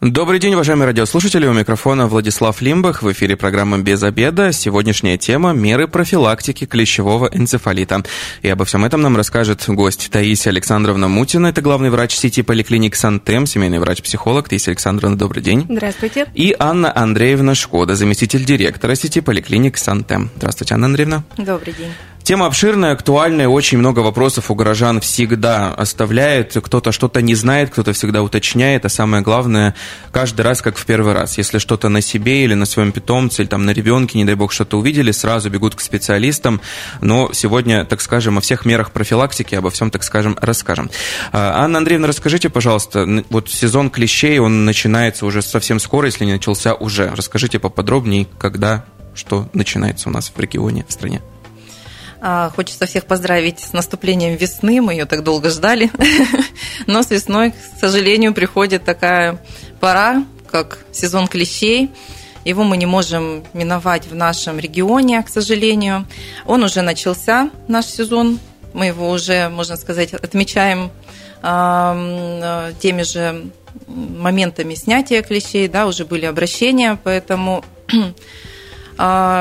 Добрый день, уважаемые радиослушатели. У микрофона Владислав Лимбах. В эфире программа «Без обеда». Сегодняшняя тема – меры профилактики клещевого энцефалита. И обо всем этом нам расскажет гость Таисия Александровна Мутина. Это главный врач сети поликлиник «Сантем», семейный врач-психолог. Таисия Александровна, добрый день. Здравствуйте. И Анна Андреевна Шкода, заместитель директора сети поликлиник «Сантем». Здравствуйте, Анна Андреевна. Добрый день. Тема обширная, актуальная, очень много вопросов у горожан всегда оставляет. Кто-то что-то не знает, кто-то всегда уточняет, а самое главное, каждый раз как в первый раз. Если что-то на себе или на своем питомце, или там на ребенке, не дай бог, что-то увидели, сразу бегут к специалистам. Но сегодня, так скажем, о всех мерах профилактики, обо всем, так скажем, расскажем. А, Анна Андреевна, расскажите, пожалуйста, вот сезон клещей, он начинается уже совсем скоро, если не начался уже. Расскажите поподробнее, когда, что начинается у нас в регионе, в стране. А, хочется всех поздравить с наступлением весны. Мы ее так долго ждали. Но с весной, к сожалению, приходит такая пора, как сезон клещей. Его мы не можем миновать в нашем регионе, к сожалению. Он уже начался, наш сезон. Мы его уже, можно сказать, отмечаем теми же моментами снятия клещей, да, уже были обращения, поэтому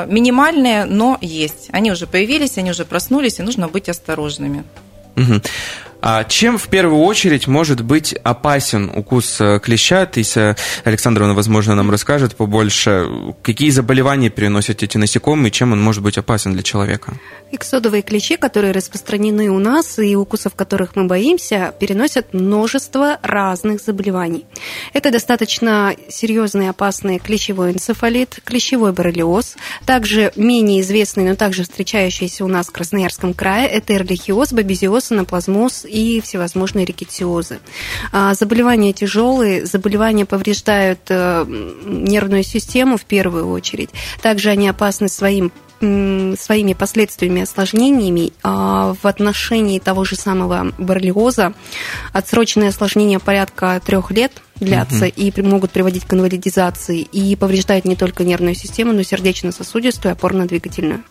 минимальные, но есть. Они уже появились, они уже проснулись, и нужно быть осторожными. Угу. А чем в первую очередь может быть опасен укус э, клеща? Тися Александровна, возможно, нам расскажет побольше. Какие заболевания переносят эти насекомые, чем он может быть опасен для человека? Иксодовые клещи, которые распространены у нас и укусов которых мы боимся, переносят множество разных заболеваний. Это достаточно серьезный опасный клещевой энцефалит, клещевой боррелиоз, также менее известный, но также встречающийся у нас в Красноярском крае, это эрлихиоз, бабезиоз, анаплазмоз и всевозможные рикетиозы. А, заболевания тяжелые, заболевания повреждают э, нервную систему в первую очередь. Также они опасны своим своими последствиями, осложнениями а, в отношении того же самого боррелиоза. Отсроченное осложнение порядка трех лет – длятся угу. и могут приводить к инвалидизации и повреждают не только нервную систему, но и сердечно-сосудистую и опорно-двигательную.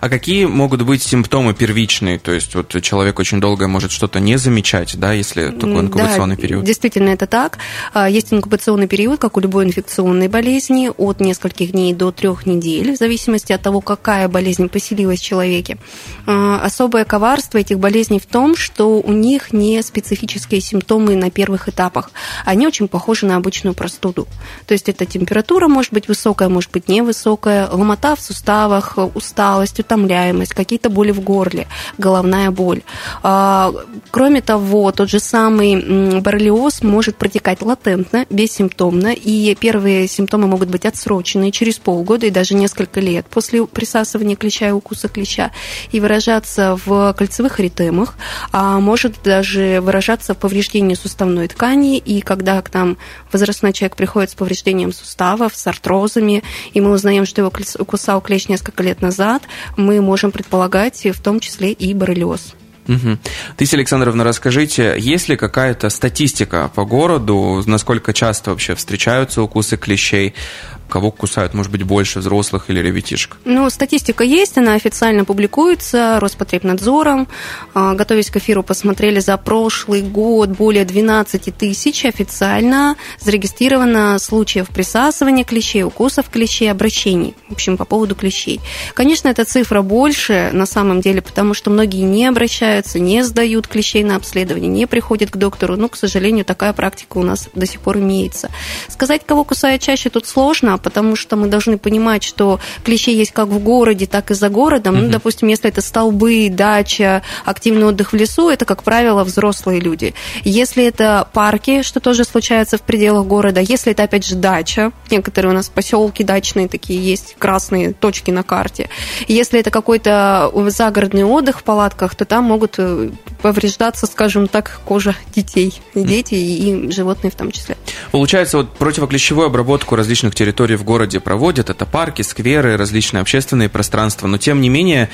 А какие могут быть симптомы первичные? То есть вот человек очень долго может что-то не замечать, да, если такой инкубационный да, период? действительно это так. А, есть инкубационный период, как у любой инфекционной болезни, от нескольких дней до трех недель, в зависимости от того, какая болезнь поселилась в человеке. А, особое коварство этих болезней в том, что у них не специфические симптомы на первых этапах. Они очень очень похожи на обычную простуду. То есть это температура может быть высокая, может быть невысокая, ломота в суставах, усталость, утомляемость, какие-то боли в горле, головная боль. А, кроме того, тот же самый боррелиоз может протекать латентно, бессимптомно, и первые симптомы могут быть отсроченные через полгода и даже несколько лет после присасывания клеща и укуса клеща, и выражаться в кольцевых эритемах, а может даже выражаться в повреждении суставной ткани, и когда к нам возрастной человек приходит с повреждением суставов, с артрозами, и мы узнаем, что его кусал клещ несколько лет назад, мы можем предполагать в том числе и боррелиоз. Угу. Тысяча Александровна, расскажите, есть ли какая-то статистика по городу, насколько часто вообще встречаются укусы клещей? Кого кусают, может быть, больше взрослых или ребятишек? Ну, статистика есть, она официально публикуется Роспотребнадзором. А, готовясь к эфиру, посмотрели за прошлый год более 12 тысяч официально зарегистрировано случаев присасывания клещей, укусов клещей, обращений, в общем, по поводу клещей. Конечно, эта цифра больше на самом деле, потому что многие не обращаются, не сдают клещей на обследование, не приходят к доктору, но, к сожалению, такая практика у нас до сих пор имеется. Сказать, кого кусают чаще, тут сложно, потому что мы должны понимать, что клещи есть как в городе, так и за городом. Угу. Ну, допустим, если это столбы, дача, активный отдых в лесу, это, как правило, взрослые люди. Если это парки, что тоже случается в пределах города, если это, опять же, дача, некоторые у нас поселки дачные такие есть, красные точки на карте. Если это какой-то загородный отдых в палатках, то там могут э, повреждаться, скажем так, кожа детей, дети, и животные в том числе. Получается, вот противоклещевую обработку различных территорий в городе проводят. Это парки, скверы, различные общественные пространства. Но, тем не менее,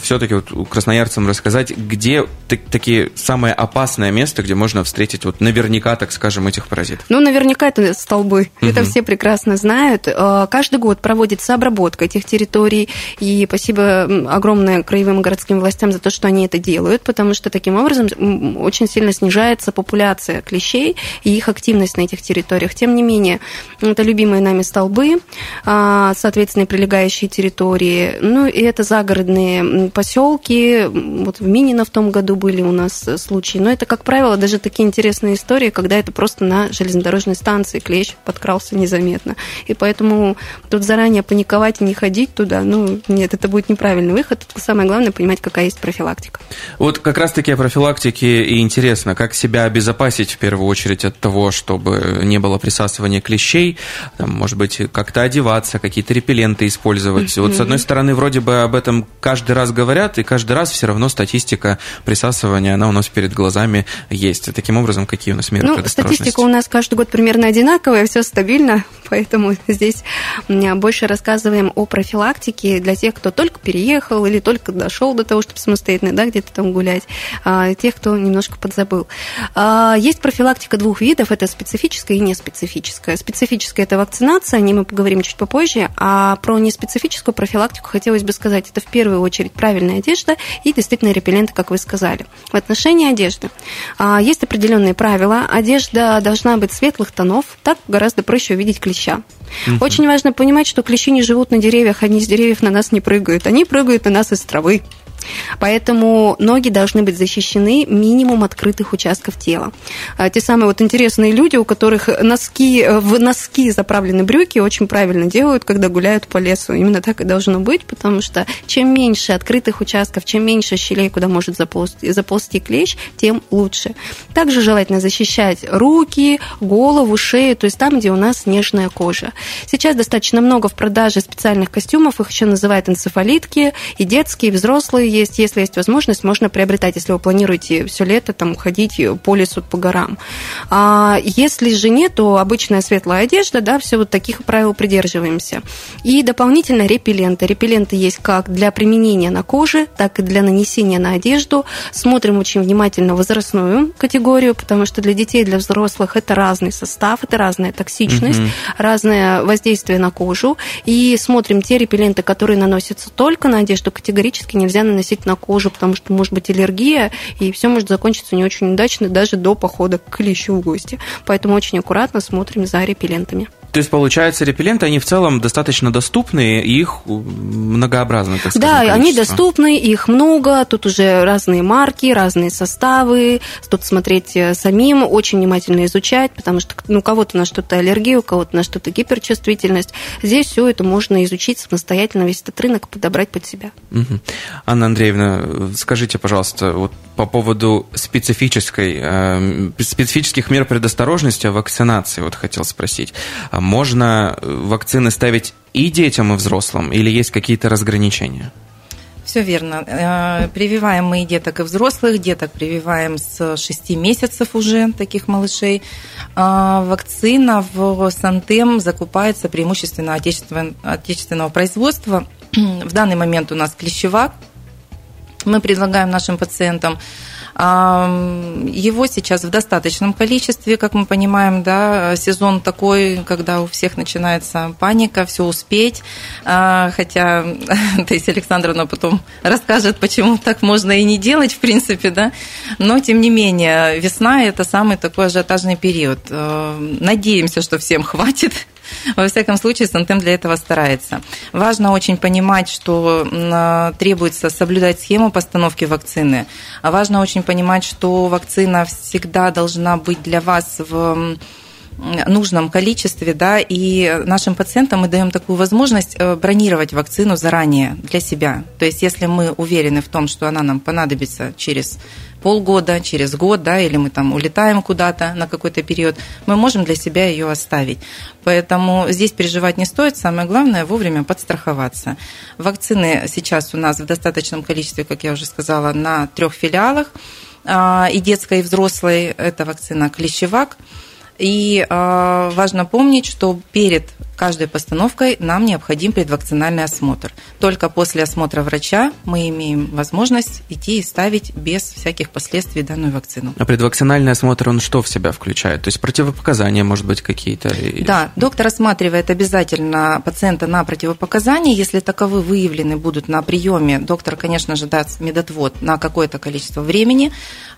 все-таки вот красноярцам рассказать, где такие самое опасное место, где можно встретить вот наверняка, так скажем, этих паразитов. Ну, наверняка это столбы. Угу. Это все прекрасно знают. Э, каждый год проводится обработка этих территорий. И спасибо огромное краевым и городским властям за то, что они это делают, потому что таким образом очень сильно снижается популяция клещей и их активность на этих территориях. Тем не менее, это любимые нами столбы, а, соответственно, прилегающие территории. Ну, и это загородные поселки. Вот в Минино в том году были у нас случаи. Но это, как правило, даже такие интересные истории, когда это просто на железнодорожной станции клещ подкрался незаметно. И поэтому тут заранее паниковать и не ходить туда, ну, нет, это будет неправильный выход. Самое главное понимать, какая есть профилактика. Вот как раз-таки о профилактике и интересно, как себя обезопасить в первую очередь от того, чтобы не было присасывания клещей, там, может быть, как-то одеваться, какие-то репелленты использовать. Mm-hmm. Вот с одной стороны, вроде бы об этом каждый раз говорят, и каждый раз все равно статистика присасывания, она у нас перед глазами есть. Таким образом, какие у нас меры ну, Статистика у нас каждый год примерно одинаковая, все стабильно, поэтому здесь больше рассказываем о профилактике для тех, кто только переехал или только дошел до того, чтобы самостоятельно да, где-то там гулять, а, тех, кто немножко подзабыл. А, есть профилактика двух видов, это специфическая и неспецифическая. Специфическая – это вакцинация, о ней мы поговорим чуть попозже, а про неспецифическую профилактику хотелось бы сказать, это в первую очередь правильная одежда и действительно репелленты, как вы сказали. В отношении одежды а, есть определенные правила. Одежда должна быть светлых тонов, так гораздо проще увидеть клеща. Угу. Очень важно понимать, что клещи не живут на деревьях, они с деревьев на нас не прыгают, они прыгают на нас из травы. Поэтому ноги должны быть защищены минимум открытых участков тела. А те самые вот интересные люди, у которых носки, э, в носки заправлены брюки, очень правильно делают, когда гуляют по лесу. Именно так и должно быть, потому что чем меньше открытых участков, чем меньше щелей, куда может заползти, заползти клещ, тем лучше. Также желательно защищать руки, голову, шею, то есть там, где у нас нежная кожа. Сейчас достаточно много в продаже специальных костюмов, их еще называют энцефалитки, и детские, и взрослые есть, если есть возможность, можно приобретать, если вы планируете все лето там ходить по лесу, по горам. А если же нет, то обычная светлая одежда, да, все вот таких правил придерживаемся. И дополнительно репелленты. Репелленты есть как для применения на коже, так и для нанесения на одежду. Смотрим очень внимательно возрастную категорию, потому что для детей, для взрослых это разный состав, это разная токсичность, угу. разное воздействие на кожу. И смотрим те репелленты, которые наносятся только на одежду, категорически нельзя наносить наносить на кожу, потому что может быть аллергия, и все может закончиться не очень удачно даже до похода к клещу в гости. Поэтому очень аккуратно смотрим за репеллентами. То есть, получается, репелленты, они в целом достаточно доступны, и их многообразно, так сказать. Да, количество. они доступны, их много, тут уже разные марки, разные составы, тут смотреть э, самим, очень внимательно изучать, потому что ну, у кого-то на что-то аллергия, у кого-то на что-то гиперчувствительность. Здесь все это можно изучить самостоятельно, весь этот рынок подобрать под себя. Угу. Анна Андреевна, скажите, пожалуйста, вот по поводу специфической, э, специфических мер предосторожности о вакцинации, вот хотел спросить. Можно э, вакцины ставить и детям, и взрослым, или есть какие-то разграничения? Все верно. Э, прививаем мы и деток, и взрослых. Деток прививаем с 6 месяцев уже, таких малышей. А вакцина в Сантем закупается преимущественно отечественного, отечественного производства. В данный момент у нас клещевак. Мы предлагаем нашим пациентам его сейчас в достаточном количестве, как мы понимаем, да, сезон такой, когда у всех начинается паника, все успеть, а, хотя Таисия Александровна потом расскажет, почему так можно и не делать, в принципе, да, но тем не менее, весна – это самый такой ажиотажный период. Надеемся, что всем хватит во всяком случае, Сантем для этого старается. Важно очень понимать, что требуется соблюдать схему постановки вакцины. А важно очень понимать, что вакцина всегда должна быть для вас в нужном количестве, да, и нашим пациентам мы даем такую возможность э, бронировать вакцину заранее для себя. То есть, если мы уверены в том, что она нам понадобится через полгода, через год, да, или мы там улетаем куда-то на какой-то период, мы можем для себя ее оставить. Поэтому здесь переживать не стоит. Самое главное вовремя подстраховаться. Вакцины сейчас у нас в достаточном количестве, как я уже сказала, на трех филиалах. А, и детской, и взрослой. Это вакцина Клещевак. И а, важно помнить, что перед каждой постановкой нам необходим предвакцинальный осмотр. Только после осмотра врача мы имеем возможность идти и ставить без всяких последствий данную вакцину. А предвакцинальный осмотр, он что в себя включает? То есть противопоказания, может быть, какие-то? Да, доктор осматривает обязательно пациента на противопоказания. Если таковы выявлены будут на приеме, доктор, конечно же, даст медотвод на какое-то количество времени,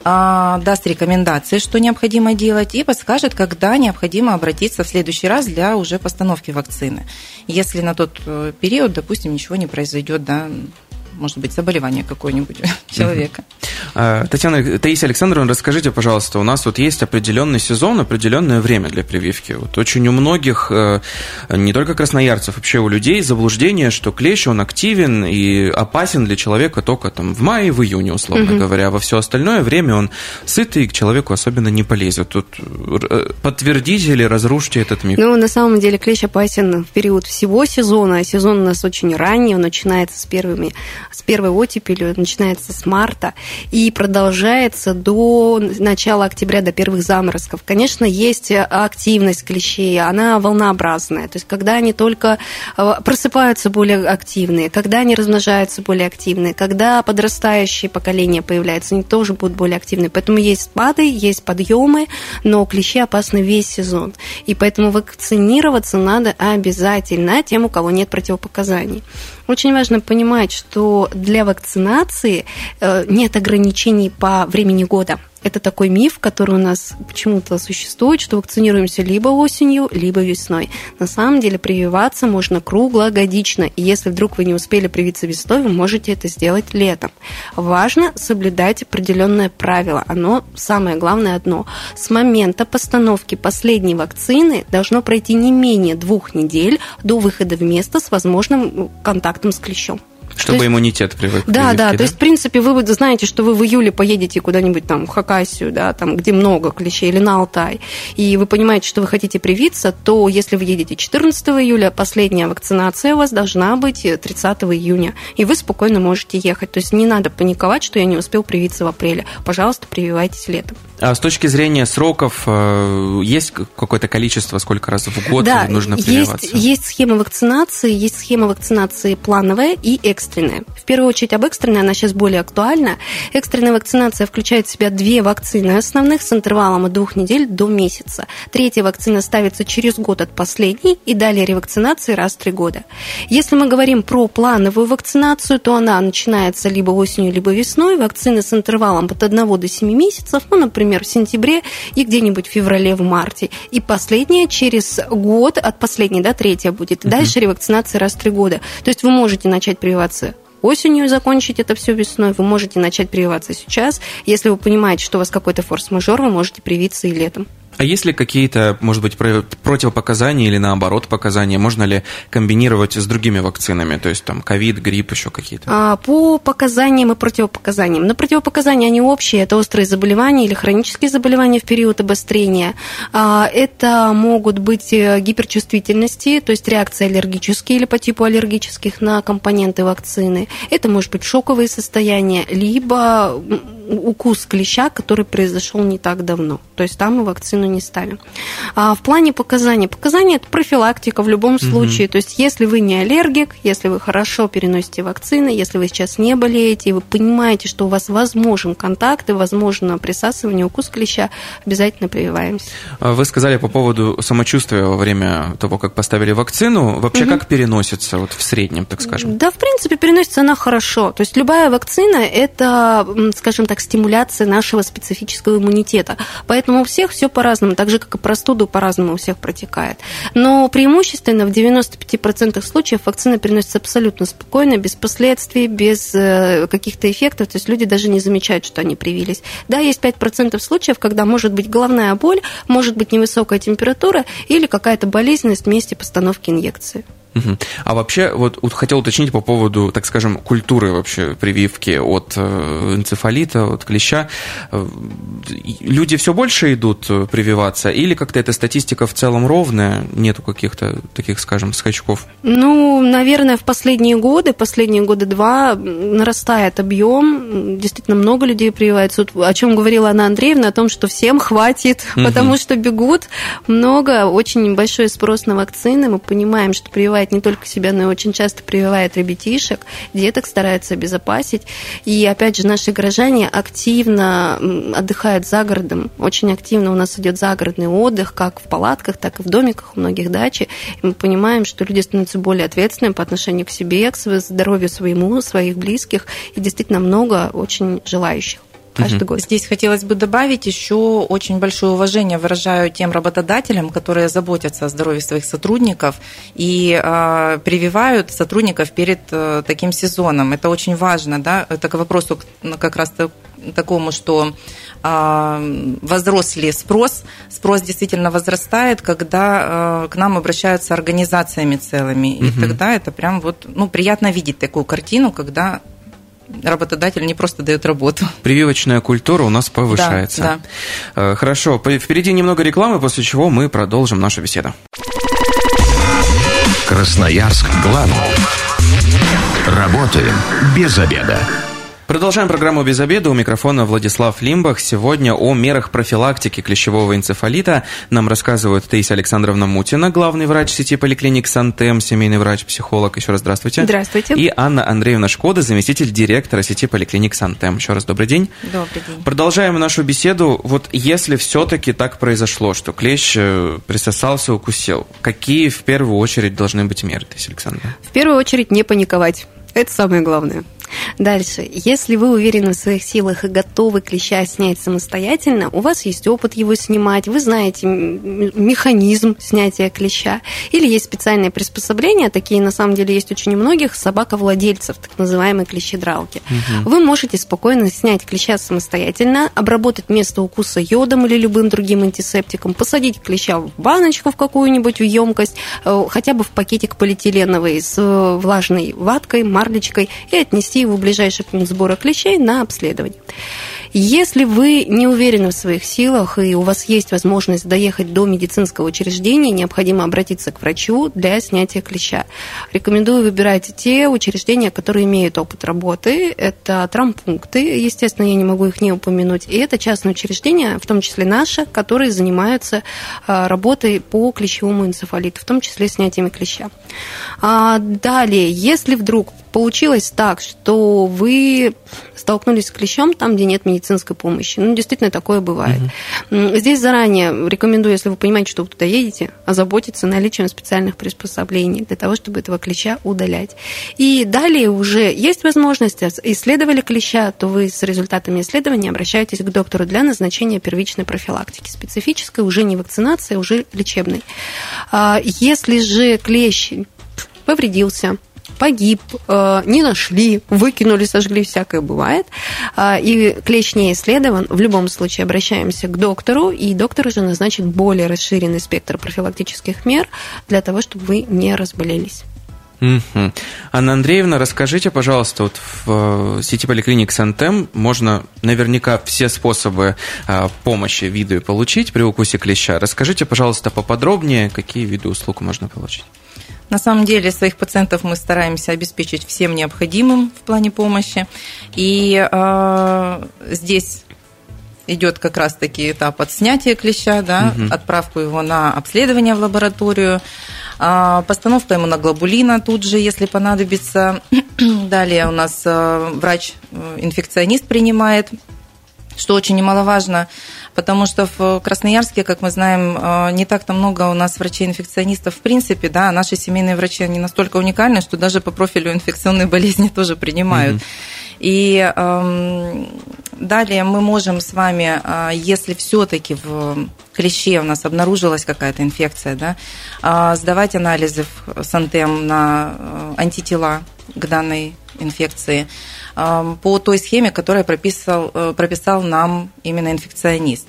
а, даст рекомендации, что необходимо делать, и подскажет, когда необходимо обратиться в следующий раз для уже постановки вакцины. Если на тот э, период, допустим, ничего не произойдет, да, может быть, заболевание какое-нибудь у человека. А, Татьяна, Таисия Александровна, расскажите, пожалуйста, у нас вот есть определенный сезон, определенное время для прививки. Вот очень у многих, э, не только красноярцев, вообще у людей заблуждение, что клещ, он активен и опасен для человека только там в мае, в июне, условно угу. говоря. А во все остальное время он сытый и к человеку особенно не полезет. Тут э, подтвердите или разрушите этот миф? Ну, на самом деле клещ опасен в период всего сезона. Сезон у нас очень ранний, он начинается с первыми с первой оттепелью, начинается с марта и продолжается до начала октября, до первых заморозков. Конечно, есть активность клещей, она волнообразная. То есть, когда они только э, просыпаются более активные, когда они размножаются более активные, когда подрастающее поколение появляется, они тоже будут более активны. Поэтому есть спады, есть подъемы, но клещи опасны весь сезон. И поэтому вакцинироваться надо обязательно тем, у кого нет противопоказаний. Очень важно понимать, что для вакцинации э, нет ограничений по времени года. Это такой миф, который у нас почему-то существует, что вакцинируемся либо осенью, либо весной. На самом деле прививаться можно круглогодично, и если вдруг вы не успели привиться весной, вы можете это сделать летом. Важно соблюдать определенное правило. Оно самое главное одно. С момента постановки последней вакцины должно пройти не менее двух недель до выхода в место с возможным контактом с клещом. Чтобы есть, иммунитет привык. Да, да, да. То есть, в принципе, вы знаете, что вы в июле поедете куда-нибудь там в Хакасию, да, там, где много клещей, или на Алтай, и вы понимаете, что вы хотите привиться, то если вы едете 14 июля, последняя вакцинация у вас должна быть 30 июня, и вы спокойно можете ехать. То есть не надо паниковать, что я не успел привиться в апреле. Пожалуйста, прививайтесь летом. А с точки зрения сроков, э, есть какое-то количество, сколько раз в год да, нужно прививаться? Есть, есть схема вакцинации, есть схема вакцинации плановая и экстренная. В первую очередь об экстренной, она сейчас более актуальна. Экстренная вакцинация включает в себя две вакцины основных с интервалом от двух недель до месяца. Третья вакцина ставится через год от последней и далее ревакцинации раз в три года. Если мы говорим про плановую вакцинацию, то она начинается либо осенью, либо весной. Вакцины с интервалом от 1 до 7 месяцев, ну, например, например, в сентябре и где-нибудь в феврале, в марте. И последняя через год, от последней, да, третья будет. Дальше ревакцинация раз в три года. То есть вы можете начать прививаться осенью и закончить это все весной. Вы можете начать прививаться сейчас. Если вы понимаете, что у вас какой-то форс-мажор, вы можете привиться и летом. А есть ли какие-то, может быть, противопоказания или наоборот показания? Можно ли комбинировать с другими вакцинами? То есть там ковид, грипп, еще какие-то? А, по показаниям и противопоказаниям. Но противопоказания, они общие. Это острые заболевания или хронические заболевания в период обострения. А, это могут быть э, гиперчувствительности, то есть реакции аллергические или по типу аллергических на компоненты вакцины. Это может быть шоковые состояния, либо укус клеща, который произошел не так давно. То есть там мы вакцину не ставим. А в плане показаний. Показания – это профилактика в любом случае. Угу. То есть если вы не аллергик, если вы хорошо переносите вакцины, если вы сейчас не болеете, и вы понимаете, что у вас возможен контакт и возможно присасывание, укус клеща, обязательно прививаемся. А вы сказали по поводу самочувствия во время того, как поставили вакцину. Вообще угу. как переносится вот в среднем, так скажем? Да, в принципе, переносится она хорошо. То есть любая вакцина – это, скажем так, стимуляция нашего специфического иммунитета. Поэтому у всех все по-разному, так же, как и простуду по-разному у всех протекает. Но преимущественно в 95% случаев вакцина переносится абсолютно спокойно, без последствий, без э, каких-то эффектов, то есть люди даже не замечают, что они привились. Да, есть 5% случаев, когда может быть головная боль, может быть невысокая температура или какая-то болезненность в месте постановки инъекции. А вообще, вот, вот хотел уточнить по поводу, так скажем, культуры вообще прививки от э, энцефалита, от клеща. Э, люди все больше идут э, прививаться или как-то эта статистика в целом ровная, нету каких-то таких, скажем, скачков? Ну, наверное, в последние годы, последние годы два нарастает объем, действительно много людей прививается. Вот, о чем говорила Анна Андреевна, о том, что всем хватит, угу. потому что бегут много, очень большой спрос на вакцины. Мы понимаем, что прививает не только себя, но и очень часто прививает ребятишек, деток старается обезопасить. И опять же, наши горожане активно отдыхают за городом, очень активно у нас идет загородный отдых, как в палатках, так и в домиках у многих дачи. И мы понимаем, что люди становятся более ответственными по отношению к себе, к здоровью своему, своих близких, и действительно много очень желающих каждый год. Здесь хотелось бы добавить еще очень большое уважение выражаю тем работодателям, которые заботятся о здоровье своих сотрудников и э, прививают сотрудников перед э, таким сезоном. Это очень важно, да, это к вопросу как раз такому, что э, возрос ли спрос. Спрос действительно возрастает, когда э, к нам обращаются организациями целыми. И угу. тогда это прям вот, ну, приятно видеть такую картину, когда работодатель не просто дает работу. Прививочная культура у нас повышается. Да, да. Э, хорошо, впереди немного рекламы, после чего мы продолжим нашу беседу. Красноярск главный. Работаем без обеда. Продолжаем программу «Без обеда». У микрофона Владислав Лимбах. Сегодня о мерах профилактики клещевого энцефалита нам рассказывает Таисия Александровна Мутина, главный врач сети поликлиник «Сантем», семейный врач-психолог. Еще раз здравствуйте. Здравствуйте. И Анна Андреевна Шкода, заместитель директора сети поликлиник «Сантем». Еще раз добрый день. Добрый день. Продолжаем нашу беседу. Вот если все-таки так произошло, что клещ э, присосался, укусил, какие в первую очередь должны быть меры, Таисия Александровна? В первую очередь не паниковать. Это самое главное. Дальше. Если вы уверены в своих силах и готовы клеща снять самостоятельно, у вас есть опыт его снимать, вы знаете механизм снятия клеща, или есть специальные приспособления, такие на самом деле есть очень у многих, собаковладельцев, так называемые клещедралки. Угу. Вы можете спокойно снять клеща самостоятельно, обработать место укуса йодом или любым другим антисептиком, посадить клеща в баночку в какую-нибудь в емкость, э, хотя бы в пакетик полиэтиленовый с э, влажной ваткой, марлечкой и отнести отвезти его в ближайший пункт сбора клещей на обследование. Если вы не уверены в своих силах и у вас есть возможность доехать до медицинского учреждения, необходимо обратиться к врачу для снятия клеща. Рекомендую выбирать те учреждения, которые имеют опыт работы. Это травмпункты, естественно, я не могу их не упомянуть. И это частные учреждения, в том числе наши, которые занимаются а, работой по клещевому энцефалиту, в том числе снятиями клеща. А далее, если вдруг получилось так, что вы столкнулись с клещом там, где нет медицинской помощи. Ну, действительно, такое бывает. Угу. Здесь заранее рекомендую, если вы понимаете, что вы туда едете, озаботиться наличием специальных приспособлений для того, чтобы этого клеща удалять. И далее уже есть возможность, исследовали клеща, то вы с результатами исследования обращаетесь к доктору для назначения первичной профилактики, специфической, уже не вакцинации, а уже лечебной. А если же клещ повредился, погиб, э, не нашли, выкинули, сожгли, всякое бывает. А, и клещ не исследован. В любом случае обращаемся к доктору, и доктор уже назначит более расширенный спектр профилактических мер для того, чтобы вы не разболелись. Угу. Анна Андреевна, расскажите, пожалуйста, вот в э, сети поликлиник Сантем можно наверняка все способы э, помощи виду получить при укусе клеща. Расскажите, пожалуйста, поподробнее, какие виды услуг можно получить. На самом деле своих пациентов мы стараемся обеспечить всем необходимым в плане помощи. И э, здесь идет как раз-таки этап от снятия клеща, да, угу. отправку его на обследование в лабораторию, э, постановка ему на глобулина тут же, если понадобится. Далее у нас э, врач-инфекционист принимает что очень немаловажно, потому что в Красноярске, как мы знаем, э, не так-то много у нас врачей-инфекционистов в принципе, да, наши семейные врачи, они настолько уникальны, что даже по профилю инфекционной болезни тоже принимают. Mm-hmm. И э, далее мы можем с вами, э, если все-таки в клеще у нас обнаружилась какая-то инфекция, да, э, сдавать анализы в Сантем на э, антитела к данной инфекции по той схеме, которую прописал, э, прописал нам именно инфекционист.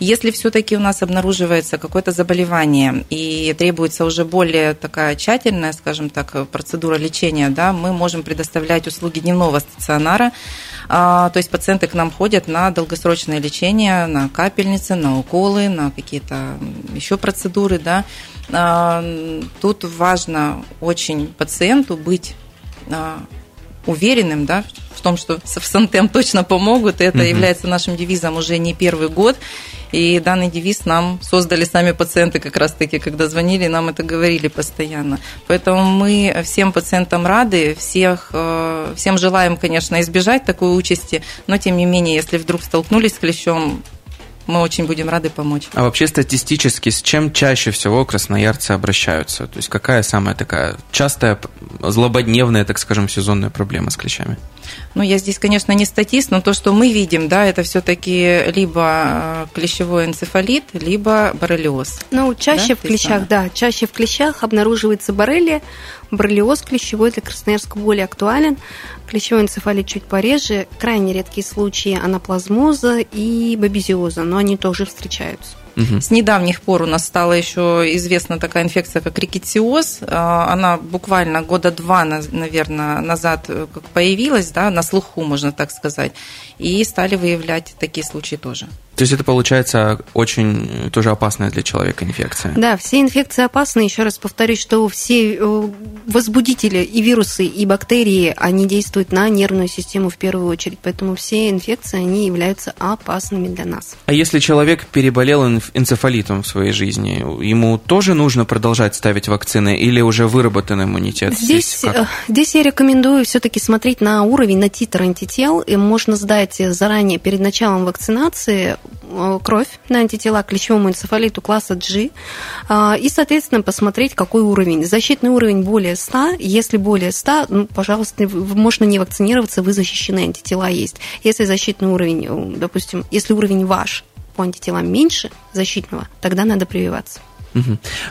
Если все-таки у нас обнаруживается какое-то заболевание и требуется уже более такая тщательная, скажем так, процедура лечения, да, мы можем предоставлять услуги дневного стационара, а, то есть пациенты к нам ходят на долгосрочное лечение, на капельницы, на уколы, на какие-то еще процедуры. Да. А, тут важно очень пациенту быть а, уверенным да, в том, что в Сантем точно помогут. И это угу. является нашим девизом уже не первый год. И данный девиз нам создали сами пациенты как раз-таки, когда звонили, нам это говорили постоянно. Поэтому мы всем пациентам рады, всех, э, всем желаем, конечно, избежать такой участи, но тем не менее, если вдруг столкнулись с клещом, мы очень будем рады помочь. А вообще статистически с чем чаще всего красноярцы обращаются? То есть какая самая такая частая, злободневная, так скажем, сезонная проблема с клещами? Ну, я здесь, конечно, не статист, но то, что мы видим, да, это все-таки либо э, клещевой энцефалит, либо боррелиоз. Ну, чаще да, в клещах, да, чаще в клещах обнаруживается боррелия, боррелиоз клещевой для Красноярска более актуален, клещевой энцефалит чуть пореже, крайне редкие случаи анаплазмоза и бабезиоза, но они тоже встречаются. Угу. С недавних пор у нас стала еще известна такая инфекция, как рикетиоз. А, она буквально года два, наверное, назад э, появилась, да, на слуху, можно так сказать, и стали выявлять такие случаи тоже. То есть это получается очень тоже опасная для человека инфекция. Да, все инфекции опасны. Еще раз повторюсь, что все э, возбудители и вирусы, и бактерии, они действуют на нервную систему в первую очередь. Поэтому все инфекции, они являются опасными для нас. А если человек переболел энцефалитом в своей жизни, ему тоже нужно продолжать ставить вакцины или уже выработан иммунитет? Здесь, здесь, э, здесь я рекомендую все-таки смотреть на уровень, на титр антител. И можно сдать заранее перед началом вакцинации Э, кровь на антитела к клещевому энцефалиту класса G а, и, соответственно, посмотреть, какой уровень. Защитный уровень более 100. Если более 100, ну, пожалуйста, можно не вакцинироваться, вы защищены, антитела есть. Если защитный уровень, э, допустим, если уровень ваш по антителам меньше защитного, тогда надо прививаться.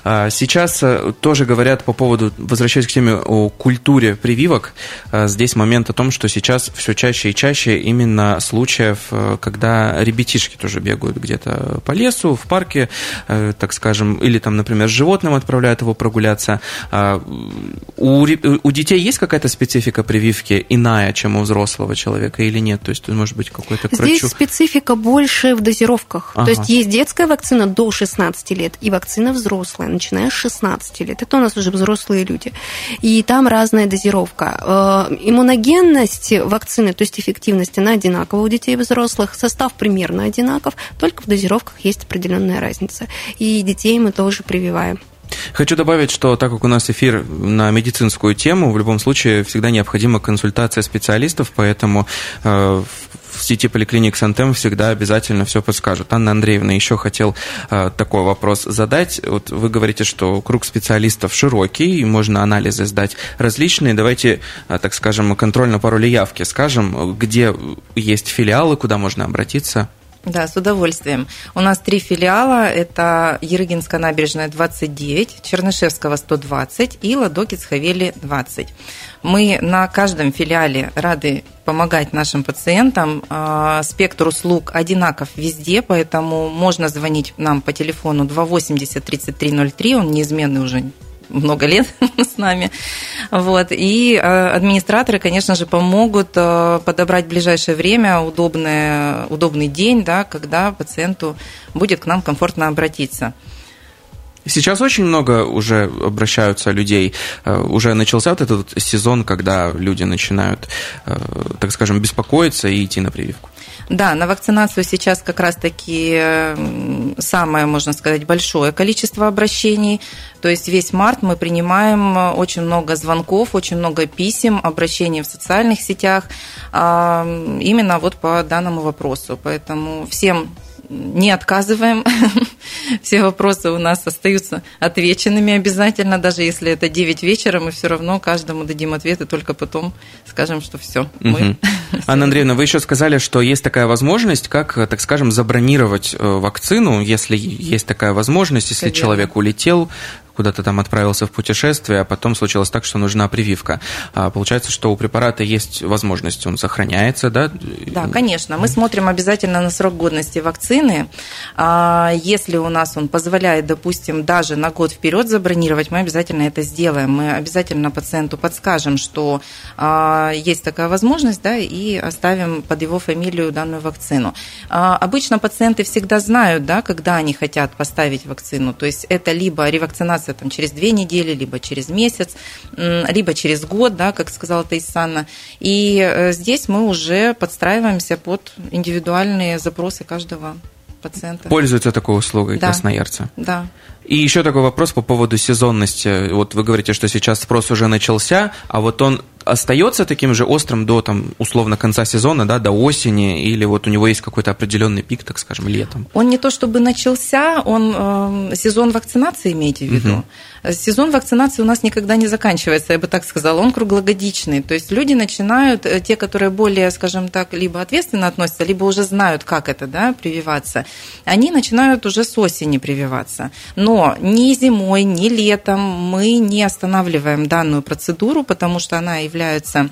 А, сейчас э, тоже говорят по поводу, возвращаясь к теме о культуре прививок, э, здесь момент о том, что сейчас все чаще и чаще именно случаев, э, когда ребятишки тоже бегают где-то по лесу, в парке, так скажем, или там, например, с животным отправляют его прогуляться. А, у, у детей есть какая-то специфика прививки иная, чем у взрослого человека или нет? То есть, может быть, какой-то к врачу... Здесь специфика больше в дозировках. Ага. То есть, есть детская вакцина до 16 лет и вакцина взрослые, начиная с 16 лет. Это у нас уже взрослые люди. И там разная дозировка. Э, иммуногенность вакцины, то есть эффективность, она одинакова у детей и взрослых. Состав примерно одинаков, только в дозировках есть определенная разница. И детей мы тоже прививаем. Хочу добавить, что так как у нас эфир на медицинскую тему, в любом случае всегда необходима консультация специалистов, поэтому э, сети поликлиник Сантем всегда обязательно все подскажут. Анна Андреевна, еще хотел э, такой вопрос задать. Вот вы говорите, что круг специалистов широкий, и можно анализы сдать различные. Давайте, э, так скажем, контрольно пароли явки скажем, где есть филиалы, куда можно обратиться. Да, с удовольствием. У нас три филиала. Это Ерыгинская набережная 29, Чернышевского 120 и Ладокиц Хавели 20. Мы на каждом филиале рады помогать нашим пациентам. А, спектр услуг одинаков везде, поэтому можно звонить нам по телефону 280 3303, он неизменный уже много лет с нами. Вот. И э, администраторы, конечно же, помогут э, подобрать в ближайшее время удобное, удобный день, да, когда пациенту будет к нам комфортно обратиться. Сейчас очень много уже обращаются людей. Э, уже начался вот этот сезон, когда люди начинают, так скажем, беспокоиться и идти на прививку. Да, на вакцинацию сейчас как раз-таки самое, можно сказать, большое количество обращений. То есть весь март мы принимаем э, очень много звонков, очень много писем, обращений в социальных сетях именно вот по данному вопросу. Поэтому всем не отказываем. Все вопросы у нас остаются отвеченными обязательно, даже если это 9 вечера, мы все равно каждому дадим ответы, только потом скажем, что все. Мы... Анна Андреевна, вы еще сказали, что есть такая возможность, как, так скажем, забронировать э, вакцину, если есть такая возможность, если человек улетел куда-то там отправился в путешествие, а потом случилось так, что нужна прививка. А получается, что у препарата есть возможность, он сохраняется, да? Да, конечно. Мы смотрим обязательно на срок годности вакцины. А, если у нас он позволяет, допустим, даже на год вперед забронировать, мы обязательно это сделаем. Мы обязательно пациенту подскажем, что а, есть такая возможность, да, и оставим под его фамилию данную вакцину. А, обычно пациенты всегда знают, да, когда они хотят поставить вакцину. То есть это либо ревакцинация там, через две недели, либо через месяц, либо через год, да, как сказала Таисана. И э, здесь мы уже подстраиваемся под индивидуальные запросы каждого пациента. Пользуются такой услугой Да. красноярцы. Да. И еще такой вопрос по поводу сезонности. Вот вы говорите, что сейчас спрос уже начался, а вот он остается таким же острым до, там, условно, конца сезона, да, до осени, или вот у него есть какой-то определенный пик, так скажем, летом? Он не то чтобы начался, он э, сезон вакцинации имеете в виду. Сезон вакцинации у нас никогда не заканчивается, я бы так сказала, он круглогодичный. То есть люди начинают, э, те, которые более, скажем так, либо ответственно относятся, либо уже знают, как это, да, прививаться, они начинают уже с осени прививаться. Но ни зимой, ни летом мы не останавливаем данную процедуру, потому что она является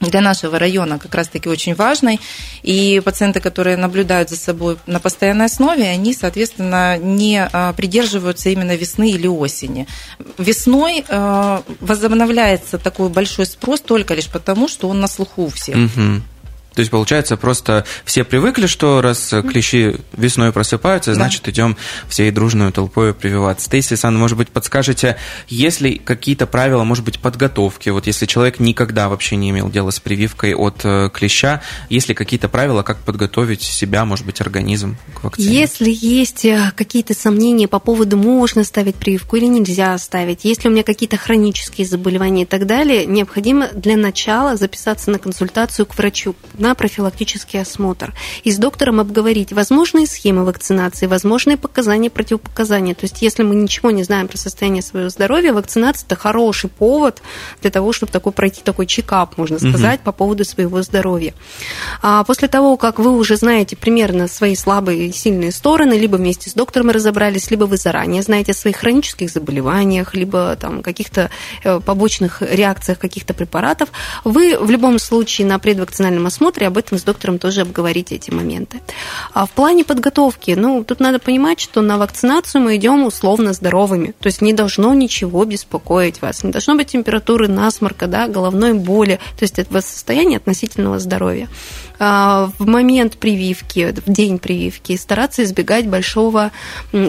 для нашего района как раз-таки очень важной. И пациенты, которые наблюдают за собой на постоянной основе, они, соответственно, не а, придерживаются именно весны или осени. Весной а, возобновляется такой большой спрос только лишь потому, что он на слуху у всех. Мгм. То есть, получается, просто все привыкли, что раз клещи весной просыпаются, Да. значит, идем всей дружной толпой прививаться. Стейси, Сан, может быть, подскажете, есть ли какие-то правила, может быть, подготовки? Вот если человек никогда вообще не имел дела с прививкой от э, клеща, есть ли какие-то правила, как подготовить себя, может быть, организм к вакцине? Если есть э, какие-то сомнения по поводу, можно ставить прививку или нельзя ставить, если у меня какие-то хронические заболевания и так далее, необходимо для начала записаться на консультацию к врачу на профилактический осмотр и с доктором обговорить возможные схемы вакцинации, возможные показания, противопоказания. То есть, если мы ничего не знаем про состояние своего здоровья, вакцинация – это хороший повод для того, чтобы такой, пройти такой чекап, можно сказать, по поводу своего здоровья. А после того, как вы уже знаете примерно свои слабые и сильные стороны, либо вместе с доктором разобрались, либо вы заранее знаете о своих хронических заболеваниях, либо там каких-то э, побочных реакциях каких-то препаратов, вы в любом случае на предвакцинальном осмотре об этом с доктором тоже обговорите эти моменты. А в плане подготовки, ну, тут надо понимать, что на вакцинацию мы идем условно здоровыми, то есть не должно ничего беспокоить вас, не должно быть температуры, насморка, да, головной боли, то есть это состояние относительного здоровья. А, В момент прививки, в день прививки стараться избегать большого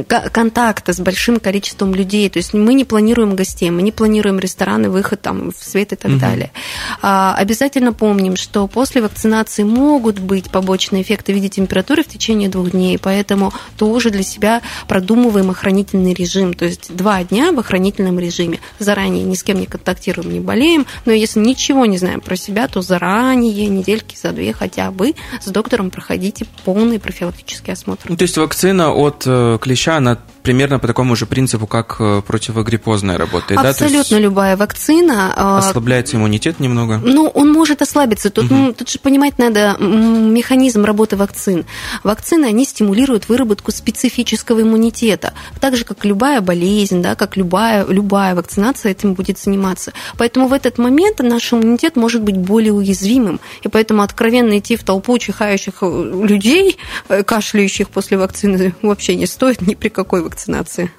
контакта с большим количеством людей, то есть мы не планируем гостей, мы не планируем рестораны, выход там в свет и так далее. А, Обязательно помним, что после вакцинации могут быть побочные эффекты в виде температуры в течение двух дней, поэтому тоже для себя продумываем охранительный режим, то есть два дня в охранительном режиме. Заранее ни с кем не контактируем, не болеем, но если ничего не знаем про себя, то заранее, недельки за две хотя бы, с доктором проходите полный профилактический осмотр. Ну, То есть вакцина от э, клеща, она примерно по такому же принципу, как э, противогриппозная работает, да? Абсолютно любая вакцина. а, Ослабляется иммунитет немного? Ну, он может ослабиться. Тут, ну, тут же понимать надо механизм работы вакцин. Вакцины, они стимулируют выработку специфического иммунитета. Так же, как любая болезнь, да, как любая, любая вакцинация этим будет заниматься. Поэтому в этот момент наш иммунитет может быть более уязвимым. И поэтому откровенно идти в толпу чихающих э, людей, э, кашляющих после вакцины, вообще не стоит ни при какой вакцинации.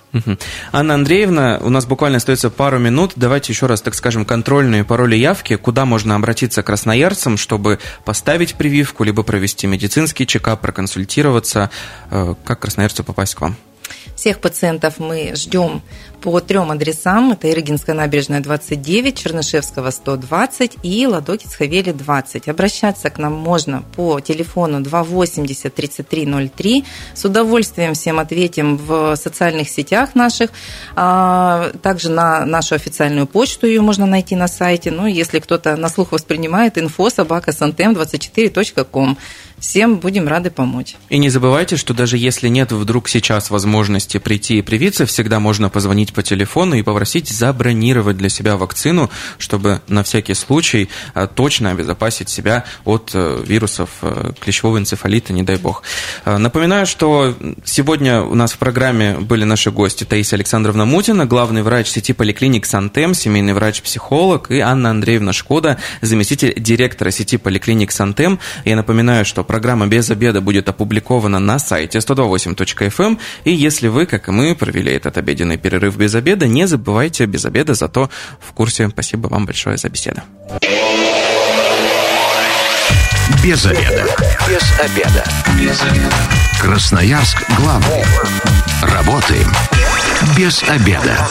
Анна Андреевна, у нас буквально остается пару минут. Давайте еще раз, так скажем, контрольные пароли явки. Куда можно обратиться красноярцам, чтобы поставить прививку, либо провести медицинский чекап, проконсультироваться? Э, Как красноярцу попасть к вам? Всех пациентов мы ждем по трем адресам. Это Ирыгинская набережная 29, Чернышевского 120 и Ладокиц Хавели 20. Обращаться к нам можно по телефону 280 3303. С удовольствием всем ответим в социальных сетях наших. А, Также на нашу официальную почту ее можно найти на сайте. Ну, если кто-то на слух воспринимает, info собака 24com Всем будем рады помочь. И не забывайте, что даже если нет вдруг сейчас возможности прийти и привиться, всегда можно позвонить по телефону и попросить забронировать для себя вакцину, чтобы на всякий случай э, точно обезопасить себя от э, вирусов клещевого энцефалита, не дай бог. Напоминаю, что сегодня у нас в программе были наши гости Таисия Александровна Мутина, главный врач сети поликлиник Сантем, семейный врач-психолог, и Анна Андреевна Шкода, заместитель директора сети поликлиник Сантем. Я напоминаю, что программа «Без обеда» будет опубликована на сайте 128.fm, эм. и если вы, как и мы, провели этот обеденный перерыв без обеда, не забывайте без обеда, зато в курсе. Спасибо вам большое за беседу. Без обеда. Без обеда. Без обеда. Красноярск главный. Работаем без обеда.